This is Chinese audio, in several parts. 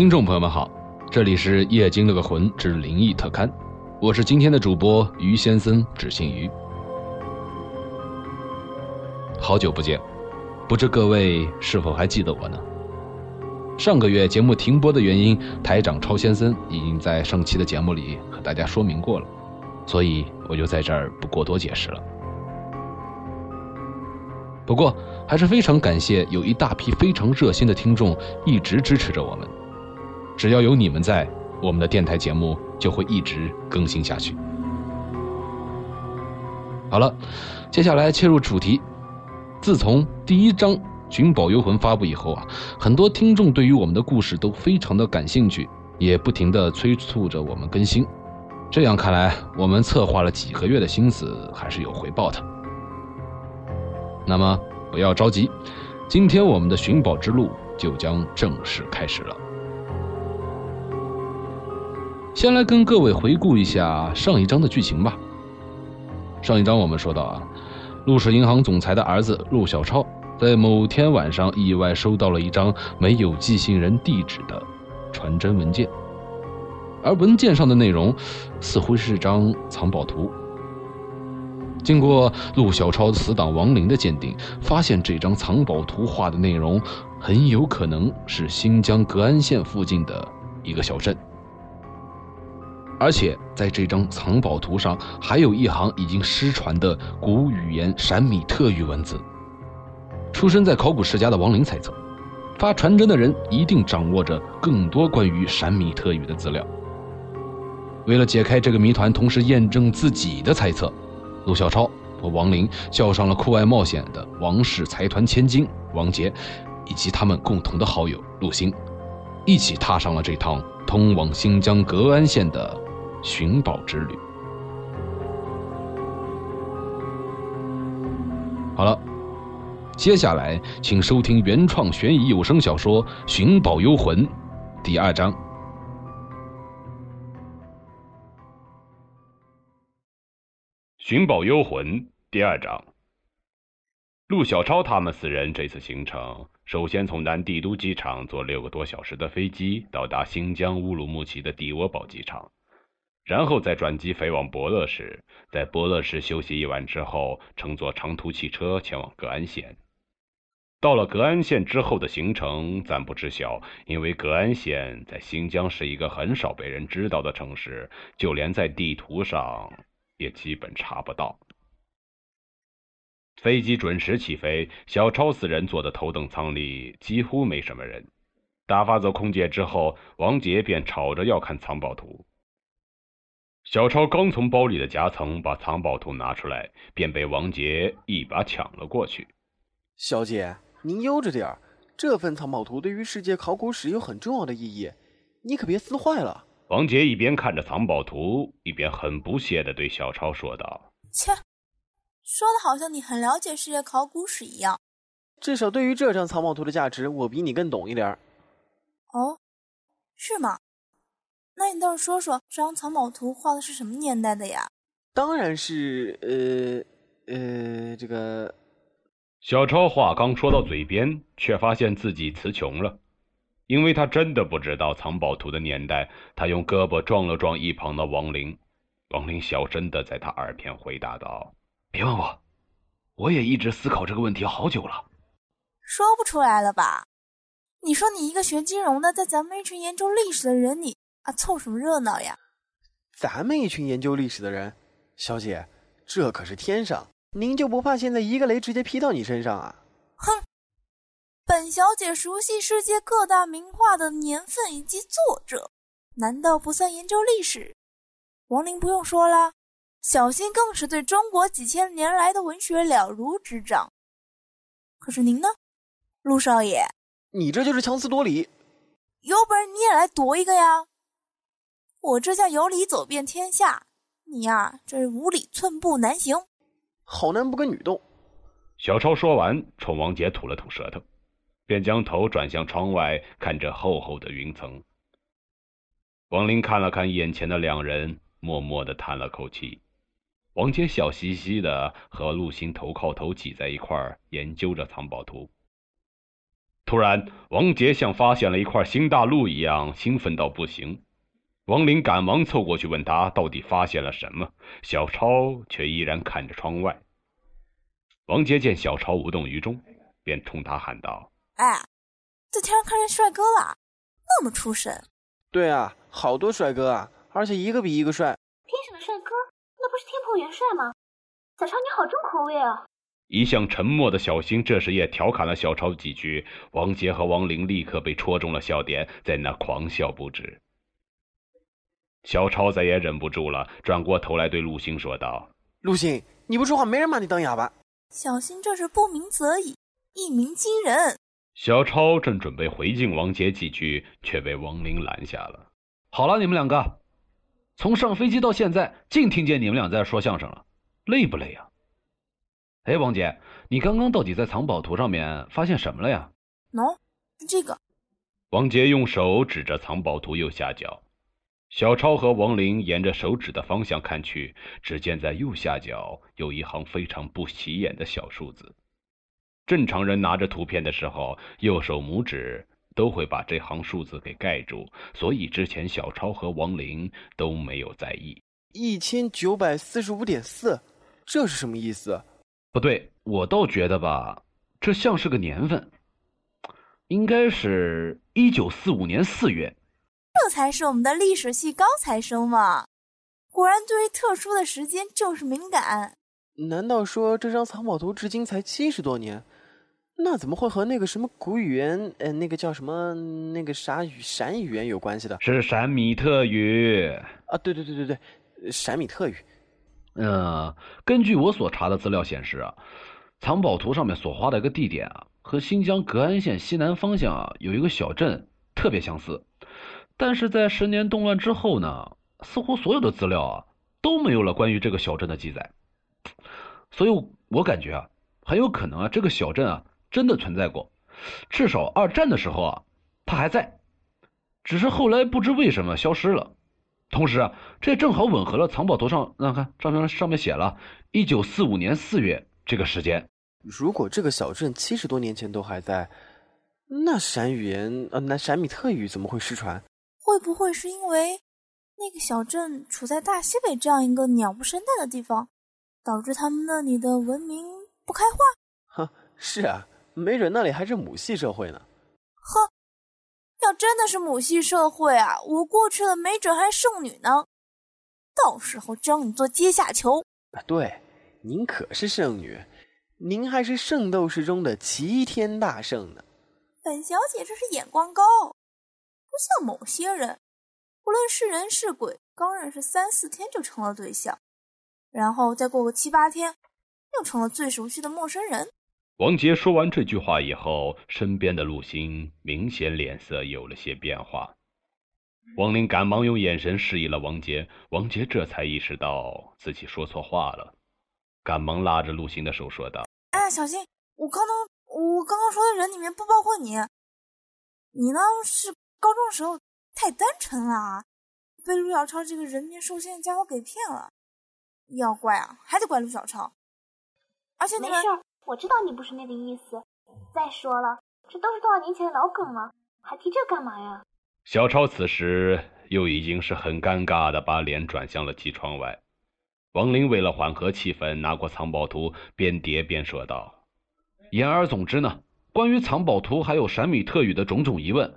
听众朋友们好，这里是《夜惊了个魂之灵异特刊》，我是今天的主播于先生，只姓于。好久不见，不知各位是否还记得我呢？上个月节目停播的原因，台长超先生已经在上期的节目里和大家说明过了，所以我就在这儿不过多解释了。不过还是非常感谢有一大批非常热心的听众一直支持着我们。只要有你们在，我们的电台节目就会一直更新下去。好了，接下来切入主题。自从第一章《寻宝幽魂》发布以后啊，很多听众对于我们的故事都非常的感兴趣，也不停的催促着我们更新。这样看来，我们策划了几个月的心思还是有回报的。那么不要着急，今天我们的寻宝之路就将正式开始了。先来跟各位回顾一下上一章的剧情吧。上一章我们说到啊，陆氏银行总裁的儿子陆小超在某天晚上意外收到了一张没有寄信人地址的传真文件，而文件上的内容似乎是张藏宝图。经过陆小超死党王林的鉴定，发现这张藏宝图画的内容很有可能是新疆格安县附近的一个小镇。而且在这张藏宝图上，还有一行已经失传的古语言闪米特语文字。出生在考古世家的王林猜测，发传真的人一定掌握着更多关于闪米特语的资料。为了解开这个谜团，同时验证自己的猜测，陆小超和王林叫上了酷爱冒险的王氏财团千金王杰，以及他们共同的好友陆星，一起踏上了这趟通往新疆格安县的。寻宝之旅。好了，接下来请收听原创悬疑有声小说《寻宝幽魂》第二章。《寻宝幽魂》第二章。陆小超他们四人这次行程，首先从南帝都机场坐六个多小时的飞机到达新疆乌鲁木齐的迪窝堡机场。然后再转机飞往博乐市，在博乐市休息一晚之后，乘坐长途汽车前往格安县。到了格安县之后的行程暂不知晓，因为格安县在新疆是一个很少被人知道的城市，就连在地图上也基本查不到。飞机准时起飞，小超四人坐的头等舱里几乎没什么人。打发走空姐之后，王杰便吵着要看藏宝图。小超刚从包里的夹层把藏宝图拿出来，便被王杰一把抢了过去。小姐，您悠着点儿，这份藏宝图对于世界考古史有很重要的意义，你可别撕坏了。王杰一边看着藏宝图，一边很不屑地对小超说道：“切，说的好像你很了解世界考古史一样。至少对于这张藏宝图的价值，我比你更懂一点儿。”哦，是吗？那你倒是说说，这张藏宝图画的是什么年代的呀？当然是，呃，呃，这个。小超话刚说到嘴边，却发现自己词穷了，因为他真的不知道藏宝图的年代。他用胳膊撞了撞一旁的王林，王林小声的在他耳边回答道：“别问我，我也一直思考这个问题好久了。”说不出来了吧？你说你一个学金融的，在咱们一群研究历史的人，你。啊，凑什么热闹呀！咱们一群研究历史的人，小姐，这可是天上，您就不怕现在一个雷直接劈到你身上啊？哼，本小姐熟悉世界各大名画的年份以及作者，难道不算研究历史？王林不用说了，小新更是对中国几千年来的文学了如指掌。可是您呢，陆少爷？你这就是强词夺理，有本事你也来夺一个呀！我这叫有理走遍天下，你呀，这是无理寸步难行。好男不跟女斗。小超说完，冲王杰吐了吐舌头，便将头转向窗外，看着厚厚的云层。王林看了看眼前的两人，默默的叹了口气。王杰笑嘻嘻的和陆星头靠头挤在一块儿，研究着藏宝图。突然，王杰像发现了一块新大陆一样，兴奋到不行。王林赶忙凑过去问他到底发现了什么，小超却依然看着窗外。王杰见小超无动于衷，便冲他喊道：“哎，在天上看见帅哥了，那么出神。”“对啊，好多帅哥啊，而且一个比一个帅。”“天上的帅哥，那不是天蓬元帅吗？”“小超，你好重口味啊！”一向沉默的小新这时也调侃了小超几句，王杰和王林立刻被戳中了笑点，在那狂笑不止。小超再也忍不住了，转过头来对陆星说道：“陆星，你不说话，没人骂你当哑巴。”小新这是不鸣则已，一鸣惊人。小超正准备回敬王杰几句，却被王林拦下了。好了，你们两个，从上飞机到现在，净听见你们俩在说相声了，累不累呀？哎，王杰，你刚刚到底在藏宝图上面发现什么了呀？喏，这个。王杰用手指着藏宝图右下角。小超和王林沿着手指的方向看去，只见在右下角有一行非常不起眼的小数字。正常人拿着图片的时候，右手拇指都会把这行数字给盖住，所以之前小超和王林都没有在意。一千九百四十五点四，这是什么意思？不对，我倒觉得吧，这像是个年份，应该是一九四五年四月。这才是我们的历史系高材生嘛！果然对于特殊的时间就是敏感。难道说这张藏宝图至今才七十多年？那怎么会和那个什么古语言，呃，那个叫什么那个啥语闪语言有关系的？是闪米特语啊！对对对对对，闪米特语。嗯，根据我所查的资料显示啊，藏宝图上面所画的一个地点啊，和新疆格安县西南方向啊有一个小镇特别相似。但是在十年动乱之后呢，似乎所有的资料啊都没有了关于这个小镇的记载，所以我感觉啊，很有可能啊这个小镇啊真的存在过，至少二战的时候啊它还在，只是后来不知为什么消失了。同时啊，这正好吻合了藏宝图上那看照片上面写了一九四五年四月这个时间。如果这个小镇七十多年前都还在，那闪语言呃那闪米特语怎么会失传？会不会是因为那个小镇处在大西北这样一个鸟不生蛋的地方，导致他们那里的文明不开化？哼，是啊，没准那里还是母系社会呢。哼，要真的是母系社会啊，我过去了，没准还剩女呢。到时候教你做阶下囚。啊，对，您可是圣女，您还是圣斗士中的齐天大圣呢。本小姐这是眼光高。不像某些人，无论是人是鬼，刚认识三四天就成了对象，然后再过个七八天，又成了最熟悉的陌生人。王杰说完这句话以后，身边的陆星明显脸色有了些变化。王林赶忙用眼神示意了王杰，王杰这才意识到自己说错话了，赶忙拉着陆星的手说道：“哎，小心！我刚刚我刚刚说的人里面不包括你，你呢是？”高中时候太单纯了，被陆小超这个人面兽心的家伙给骗了。要怪啊，还得怪陆小超。而且没事，我知道你不是那个意思。再说了，这都是多少年前的老梗了，还提这干嘛呀？小超此时又已经是很尴尬的把脸转向了机窗外。王林为了缓和气氛，拿过藏宝图，边叠边说道：“言而总之呢，关于藏宝图还有闪米特语的种种疑问。”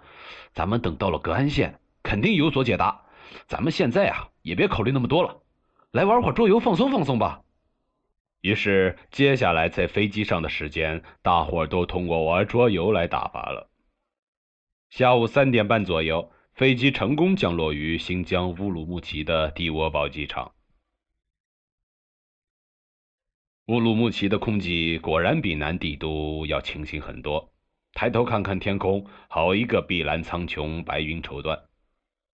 咱们等到了格安县，肯定有所解答。咱们现在啊，也别考虑那么多了，来玩会儿桌游，放松放松吧。于是，接下来在飞机上的时间，大伙儿都通过玩桌游来打发了。下午三点半左右，飞机成功降落于新疆乌鲁木齐的蒂窝堡机场。乌鲁木齐的空气果然比南帝都要清新很多。抬头看看天空，好一个碧蓝苍穹，白云绸缎。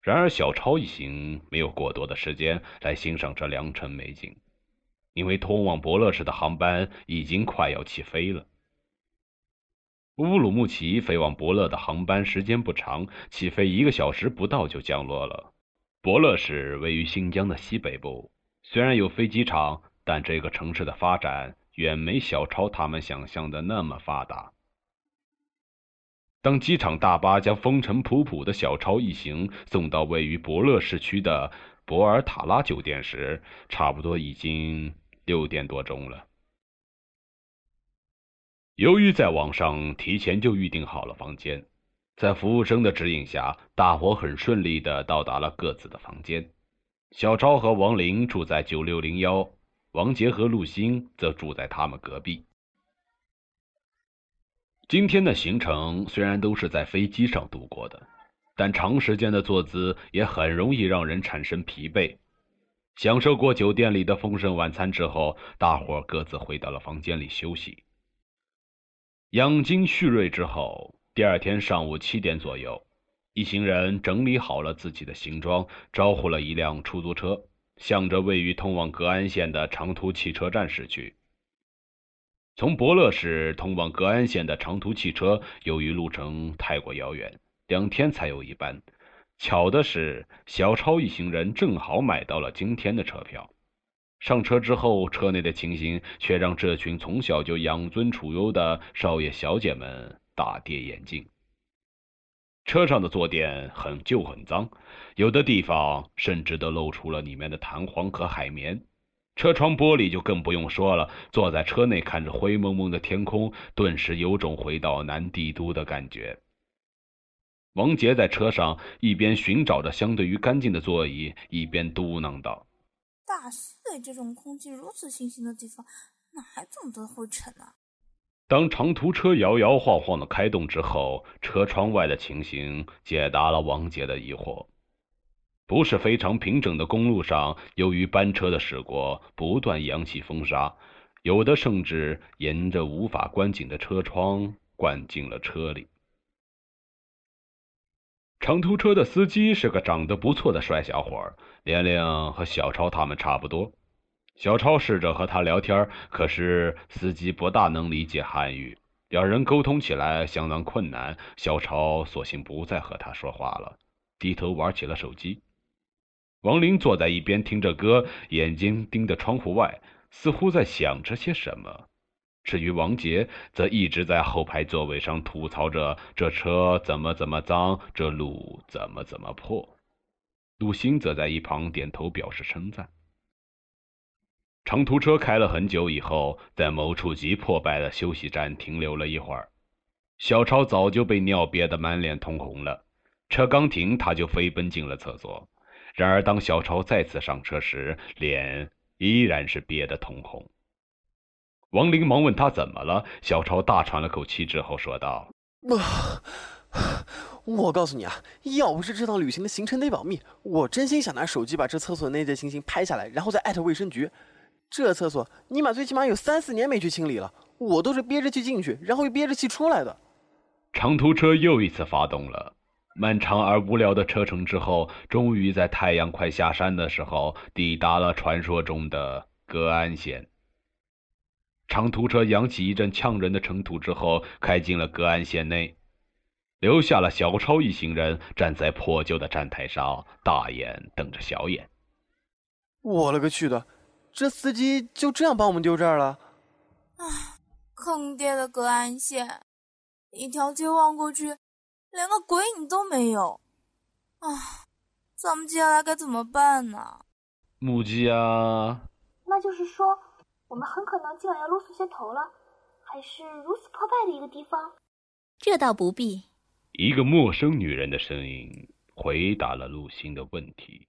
然而，小超一行没有过多的时间来欣赏这良辰美景，因为通往伯乐市的航班已经快要起飞了。乌鲁木齐飞往伯乐的航班时间不长，起飞一个小时不到就降落了。伯乐市位于新疆的西北部，虽然有飞机场，但这个城市的发展远没小超他们想象的那么发达。当机场大巴将风尘仆仆的小超一行送到位于伯乐市区的博尔塔拉酒店时，差不多已经六点多钟了。由于在网上提前就预订好了房间，在服务生的指引下，大伙很顺利的到达了各自的房间。小超和王林住在九六零幺，王杰和陆星则住在他们隔壁。今天的行程虽然都是在飞机上度过的，但长时间的坐姿也很容易让人产生疲惫。享受过酒店里的丰盛晚餐之后，大伙各自回到了房间里休息。养精蓄锐之后，第二天上午七点左右，一行人整理好了自己的行装，招呼了一辆出租车，向着位于通往格安县的长途汽车站驶去。从伯乐市通往格安县的长途汽车，由于路程太过遥远，两天才有一班。巧的是，小超一行人正好买到了今天的车票。上车之后，车内的情形却让这群从小就养尊处优的少爷小姐们大跌眼镜。车上的坐垫很旧很脏，有的地方甚至都露出了里面的弹簧和海绵。车窗玻璃就更不用说了，坐在车内看着灰蒙蒙的天空，顿时有种回到南帝都的感觉。王杰在车上一边寻找着相对于干净的座椅，一边嘟囔道。大四这种空气如此清新的地方，哪还这么多灰尘呢？当长途车摇摇晃晃的开动之后，车窗外的情形解答了王杰的疑惑。不是非常平整的公路上，由于班车的驶过，不断扬起风沙，有的甚至沿着无法关紧的车窗灌进了车里。长途车的司机是个长得不错的帅小伙，年龄和小超他们差不多。小超试着和他聊天，可是司机不大能理解汉语，两人沟通起来相当困难。小超索性不再和他说话了，低头玩起了手机。王林坐在一边听着歌，眼睛盯着窗户外，似乎在想着些什么。至于王杰，则一直在后排座位上吐槽着这车怎么怎么脏，这路怎么怎么破。陆星则在一旁点头表示称赞。长途车开了很久以后，在某处极破败的休息站停留了一会儿。小超早就被尿憋得满脸通红了，车刚停，他就飞奔进了厕所。然而，当小超再次上车时，脸依然是憋得通红。王林忙问他怎么了，小超大喘了口气之后说道：“我告诉你啊，要不是这趟旅行的行程得保密，我真心想拿手机把这厕所内的情形拍下来，然后再艾特卫生局。这厕所尼玛最起码有三四年没去清理了，我都是憋着气进去，然后又憋着气出来的。”长途车又一次发动了，漫长而无聊的车程之后，终于在太阳快下山的时候，抵达了传说中的格安县。长途车扬起一阵呛人的尘土之后，开进了格安县内，留下了小超一行人站在破旧的站台上，大眼瞪着小眼。我勒个去的，这司机就这样把我们丢这儿了？唉，坑爹的格安县，一条街望过去，连个鬼影都没有。啊，咱们接下来该怎么办呢？母鸡啊！那就是说。我们很可能今晚要露宿街头了，还是如此破败的一个地方？这倒不必。一个陌生女人的声音回答了陆星的问题。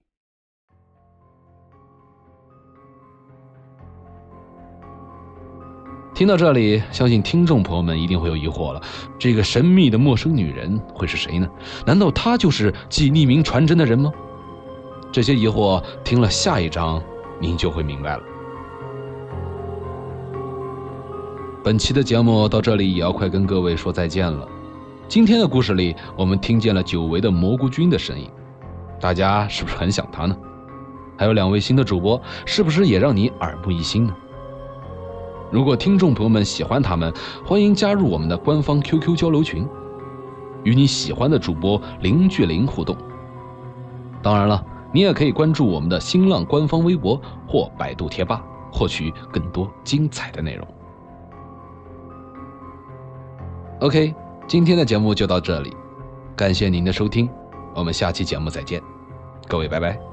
听到这里，相信听众朋友们一定会有疑惑了：这个神秘的陌生女人会是谁呢？难道她就是寄匿名传真的人吗？这些疑惑听了下一章，您就会明白了。本期的节目到这里也要快跟各位说再见了。今天的故事里，我们听见了久违的蘑菇君的声音，大家是不是很想他呢？还有两位新的主播，是不是也让你耳目一新呢？如果听众朋友们喜欢他们，欢迎加入我们的官方 QQ 交流群，与你喜欢的主播零距离互动。当然了，你也可以关注我们的新浪官方微博或百度贴吧，获取更多精彩的内容。OK，今天的节目就到这里，感谢您的收听，我们下期节目再见，各位拜拜。